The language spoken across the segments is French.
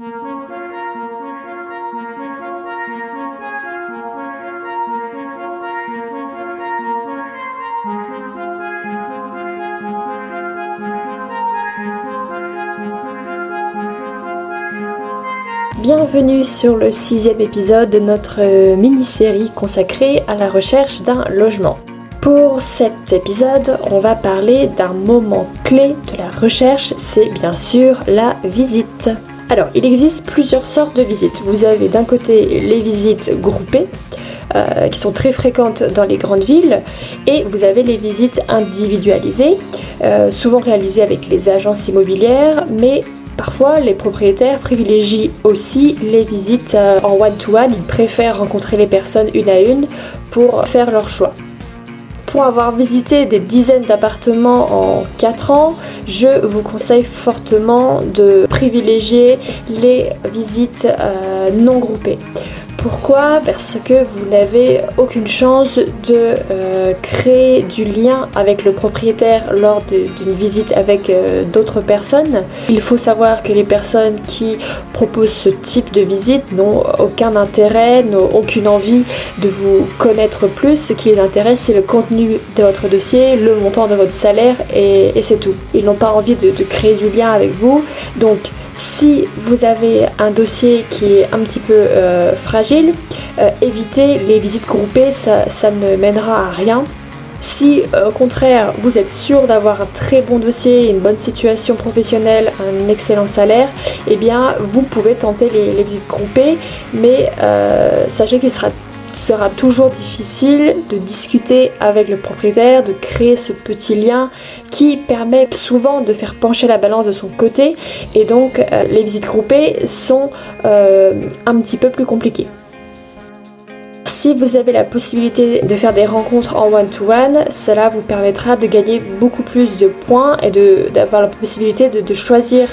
Bienvenue sur le sixième épisode de notre euh, mini-série consacrée à la recherche d'un logement. Pour cet épisode, on va parler d'un moment clé de la recherche, c'est bien sûr la visite. Alors, il existe plusieurs sortes de visites. Vous avez d'un côté les visites groupées, euh, qui sont très fréquentes dans les grandes villes, et vous avez les visites individualisées, euh, souvent réalisées avec les agences immobilières, mais Parfois, les propriétaires privilégient aussi les visites euh, en one-to-one, ils préfèrent rencontrer les personnes une à une pour faire leur choix. Pour avoir visité des dizaines d'appartements en 4 ans, je vous conseille fortement de privilégier les visites euh, non groupées. Pourquoi? Parce que vous n'avez aucune chance de euh, créer du lien avec le propriétaire lors d'une visite avec euh, d'autres personnes. Il faut savoir que les personnes qui proposent ce type de visite n'ont aucun intérêt, n'ont aucune envie de vous connaître plus. Ce qui les intéresse, c'est le contenu de votre dossier, le montant de votre salaire et, c'est tout. Ils n'ont pas envie de, créer du lien avec vous. Si vous avez un dossier qui est un petit peu euh, fragile, euh, évitez les visites groupées, ça, ne mènera à rien. Si euh, au contraire vous êtes sûr d'avoir un très bon dossier, une bonne situation professionnelle, un excellent salaire, eh bien vous pouvez tenter les, les visites groupées, mais sachez qu'il sera sera toujours difficile de discuter avec le propriétaire, de créer ce petit lien qui permet souvent de faire pencher la balance de son côté et donc euh, les visites groupées sont euh, un petit peu plus compliquées. Si vous avez la possibilité de faire des rencontres en one-to-one, cela vous permettra de gagner beaucoup plus de points et d'avoir la possibilité de choisir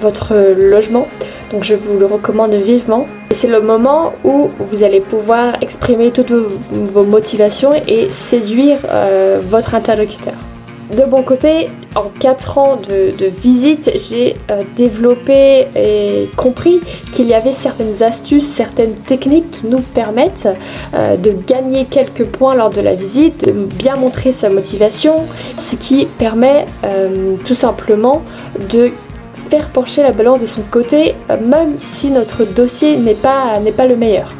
votre logement. Donc je vous le recommande vivement. Et c'est le moment où vous allez pouvoir exprimer toutes vos, motivations et séduire euh, votre interlocuteur. De mon côté, en 4 ans de, visite, j'ai euh, développé et compris qu'il y avait certaines astuces, certaines techniques qui nous permettent euh, de gagner quelques points lors de la visite, de bien montrer sa motivation, ce qui permet tout simplement de faire pencher la balance de son côté, euh, même si notre dossier n'est pas, pas le meilleur.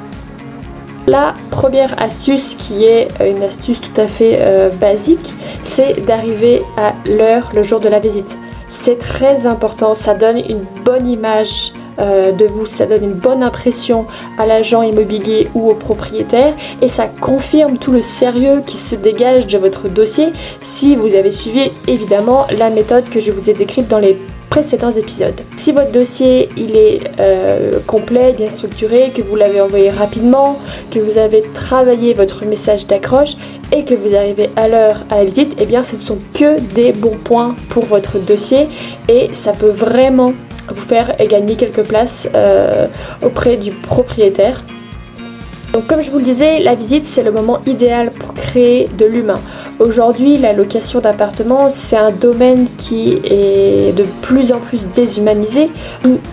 La première astuce, qui est une astuce tout à fait euh, basique, c'est d'arriver à l'heure le jour de la visite. C'est très important, ça donne une bonne image euh, de vous, ça donne une bonne impression à l'agent immobilier ou au propriétaire et ça confirme tout le sérieux qui se dégage de votre dossier si vous avez suivi évidemment la méthode que je vous ai décrite dans les précédents épisodes. Si votre dossier il est euh, complet, bien structuré, que vous l'avez envoyé rapidement, que vous avez travaillé votre message d'accroche et que vous arrivez à l'heure à la visite, eh bien ce ne sont que des bons points pour votre dossier et ça peut vraiment vous faire gagner quelques places euh, auprès du propriétaire. Donc comme je vous le disais, la visite c'est le moment idéal pour créer de l'humain. Aujourd'hui, la location d'appartements, c'est un domaine qui est de plus en plus déshumanisé.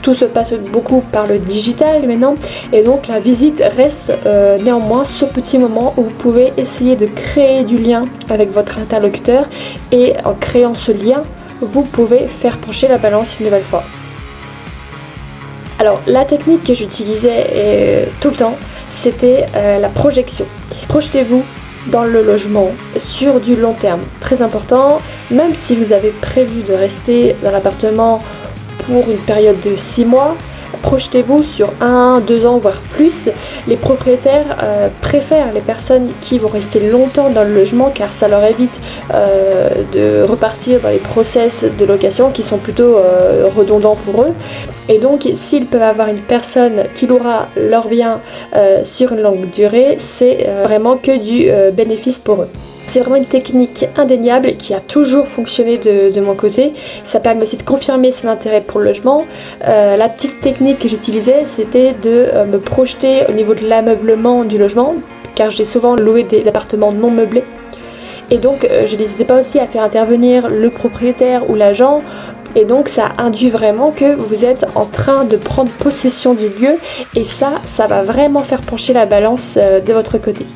Tout se passe beaucoup par le digital maintenant. Et donc la visite reste euh, néanmoins ce petit moment où vous pouvez essayer de créer du lien avec votre interlocuteur. Et en créant ce lien, vous pouvez faire pencher la balance une nouvelle fois. Alors la technique que j'utilisais euh, tout le temps, c'était euh, la projection. Projetez-vous dans le logement sur du long terme. Très important, même si vous avez prévu de rester dans l'appartement pour une période de 6 mois, projetez-vous sur 1, 2 ans, voire plus. Les propriétaires euh, préfèrent les personnes qui vont rester longtemps dans le logement car ça leur évite euh, de repartir dans les process de location qui sont plutôt redondants pour eux. Et donc, s'ils peuvent avoir une personne qui louera leur bien euh, sur une longue durée, c'est euh, vraiment que du euh, bénéfice pour eux. C'est vraiment une technique indéniable qui a toujours fonctionné de, mon côté. Ça permet aussi de confirmer son intérêt pour le logement. la petite technique que j'utilisais, c'était de me projeter au niveau de l'ameublement du logement, car j'ai souvent loué des appartements non meublés. Et donc, je n'hésitais pas aussi à faire intervenir le propriétaire ou l'agent Et donc ça induit vraiment que vous êtes en train de prendre possession du lieu et ça, ça va vraiment faire pencher la balance euh, de votre côté.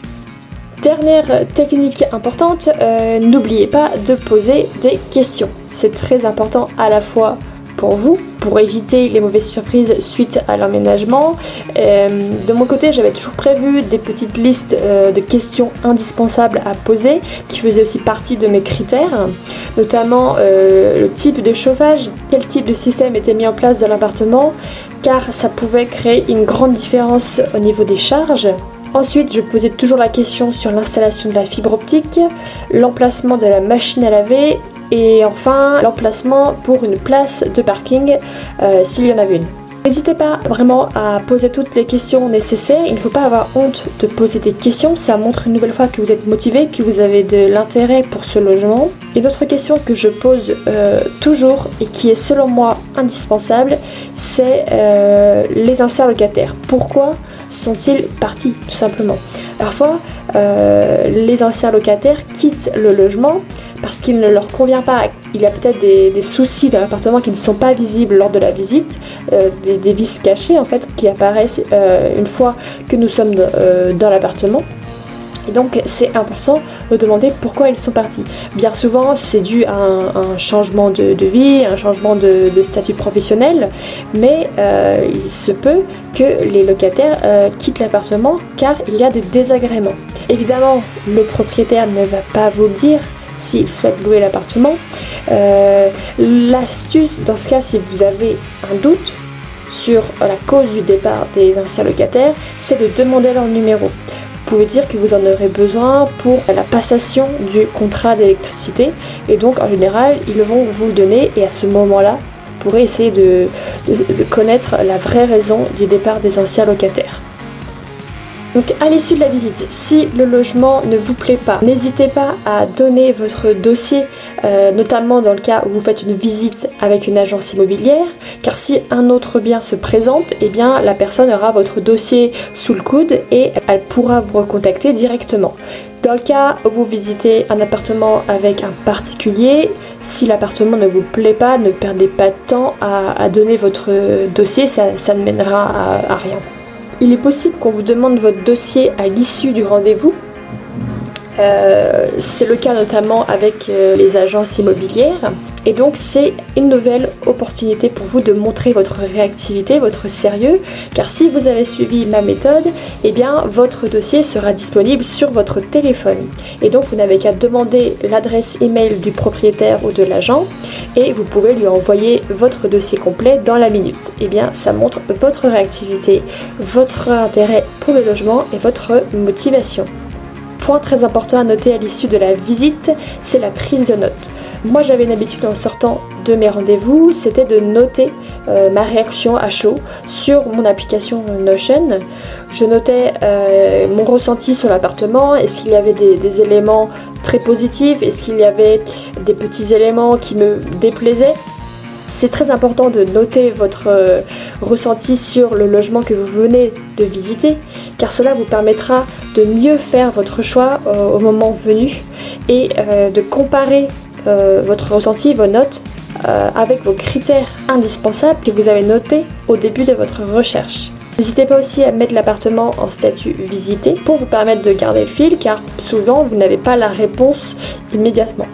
Dernière technique importante, euh, n'oubliez pas de poser des questions. C'est très important à la fois pour vous, pour éviter les mauvaises surprises suite à l'emménagement. Euh, de mon côté, j'avais toujours prévu des petites listes euh, de questions indispensables à poser qui faisaient aussi partie de mes critères, notamment le type de chauffage, quel type de système était mis en place dans l'appartement, car ça pouvait créer une grande différence au niveau des charges. Ensuite, je posais toujours la question sur l'installation de la fibre optique, l'emplacement de la machine à laver et enfin l'emplacement pour une place de parking euh, s'il y en avait une. N'hésitez pas vraiment à poser toutes les questions nécessaires. Il ne faut pas avoir honte de poser des questions. Ça montre une nouvelle fois que vous êtes motivé, que vous avez de l'intérêt pour ce logement. Une autre question que je pose euh, toujours et qui est selon moi indispensable, c'est euh, les anciens locataires. Pourquoi sont-ils partis tout simplement Parfois, les anciens locataires quittent le logement parce qu'il ne leur convient pas. Il y a peut-être des, soucis dans l'appartement qui ne sont pas visibles lors de la visite, euh, des, vices cachés en fait qui apparaissent euh, une fois que nous sommes euh, dans l'appartement. Et donc c'est important de demander pourquoi ils sont partis. Bien souvent c'est dû à un, changement de, vie, un changement de, statut professionnel, mais il se peut que les locataires quittent l'appartement car il y a des désagréments. Évidemment le propriétaire ne va pas vous dire, s'ils souhaitent louer l'appartement. Euh, l'astuce dans ce cas, si vous avez un doute sur la cause du départ des anciens locataires, c'est de demander leur numéro. Vous pouvez dire que vous en aurez besoin pour la passation du contrat d'électricité et donc en général ils vont vous le donner et à ce moment-là vous pourrez essayer de connaître la vraie raison du départ des anciens locataires. Donc à l'issue de la visite, si le logement ne vous plaît pas, n'hésitez pas à donner votre dossier, euh, notamment dans le cas où vous faites une visite avec une agence immobilière, car si un autre bien se présente, eh bien la personne aura votre dossier sous le coude et elle pourra vous recontacter directement. Dans le cas où vous visitez un appartement avec un particulier, si l'appartement ne vous plaît pas, ne perdez pas de temps à, donner votre dossier, ça, ne mènera à rien. Il est possible qu'on vous demande votre dossier à l'issue du rendez-vous. Euh, c'est le cas notamment avec euh, les agences immobilières. Et donc c'est une nouvelle opportunité pour vous de montrer votre réactivité, votre sérieux, car si vous avez suivi ma méthode, eh bien votre dossier sera disponible sur votre téléphone. Et donc vous n'avez qu'à demander l'adresse email du propriétaire ou de l'agent et vous pouvez lui envoyer votre dossier complet dans la minute. Eh bien ça montre votre réactivité, votre intérêt pour le logement et votre motivation. Point très important à noter à l'issue de la visite, c'est la prise de notes. Moi j'avais une habitude en sortant de mes rendez-vous, c'était de noter euh, ma réaction à chaud sur mon application Notion. Je notais euh, mon ressenti sur l'appartement, est-ce qu'il y avait des, éléments très positifs, est-ce qu'il y avait des petits éléments qui me déplaisaient. C'est très important de noter votre euh, ressenti sur le logement que vous venez de visiter, car cela vous permettra de mieux faire votre choix au moment venu et de comparer euh, votre ressenti, vos notes, euh, avec vos critères indispensables que vous avez notés au début de votre recherche. N'hésitez pas aussi à mettre l'appartement en statut visité pour vous permettre de garder le fil car souvent vous n'avez pas la réponse immédiatement.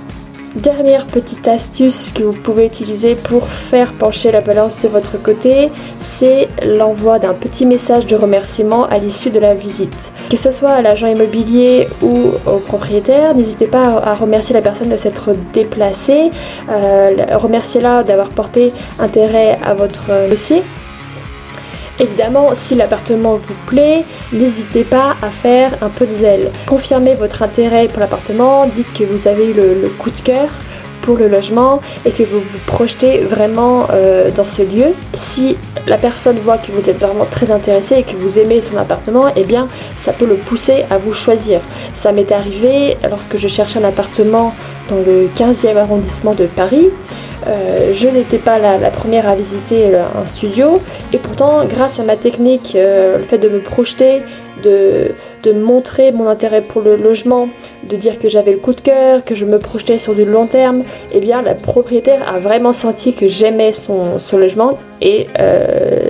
Dernière petite astuce que vous pouvez utiliser pour faire pencher la balance de votre côté, c'est l'envoi d'un petit message de remerciement à l'issue de la visite. Que ce soit à l'agent immobilier ou au propriétaire, n'hésitez pas à remercier la personne de s'être déplacée, euh, remerciez-la d'avoir porté intérêt à votre dossier Évidemment, si l'appartement vous plaît, n'hésitez pas à faire un peu de zèle. Confirmez votre intérêt pour l'appartement, dites que vous avez eu le, coup de cœur pour le logement et que vous vous projetez vraiment euh, dans ce lieu. Si la personne voit que vous êtes vraiment très intéressé et que vous aimez son appartement, eh bien ça peut le pousser à vous choisir. Ça m'est arrivé lorsque je cherchais un appartement dans le 15e arrondissement de Paris. Euh, je n'étais pas la, première à visiter un studio et pourtant grâce à ma technique, euh, le fait de me projeter de, montrer mon intérêt pour le logement, de dire que j'avais le coup de cœur, que je me projetais sur du long terme, eh bien la propriétaire a vraiment senti que j'aimais son, logement et euh,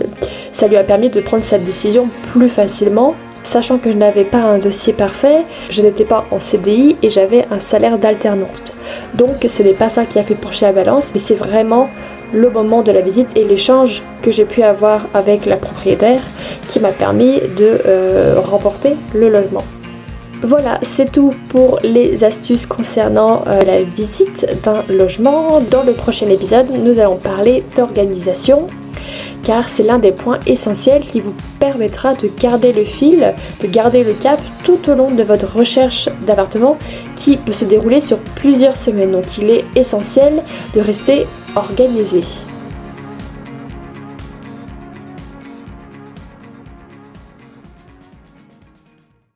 ça lui a permis de prendre cette décision plus facilement. Sachant que je n'avais pas un dossier parfait, je n'étais pas en CDI et j'avais un salaire d'alternante. Donc ce n'est pas ça qui a fait pencher la balance, mais c'est vraiment le moment de la visite et l'échange que j'ai pu avoir avec la propriétaire qui m'a permis de euh, remporter le logement. Voilà, c'est tout pour les astuces concernant euh, la visite d'un logement. Dans le prochain épisode, nous allons parler d'organisation car c'est l'un des points essentiels qui vous permettra de garder le fil, de garder le cap tout au long de votre recherche d'appartement qui peut se dérouler sur plusieurs semaines. Donc il est essentiel de rester organisé.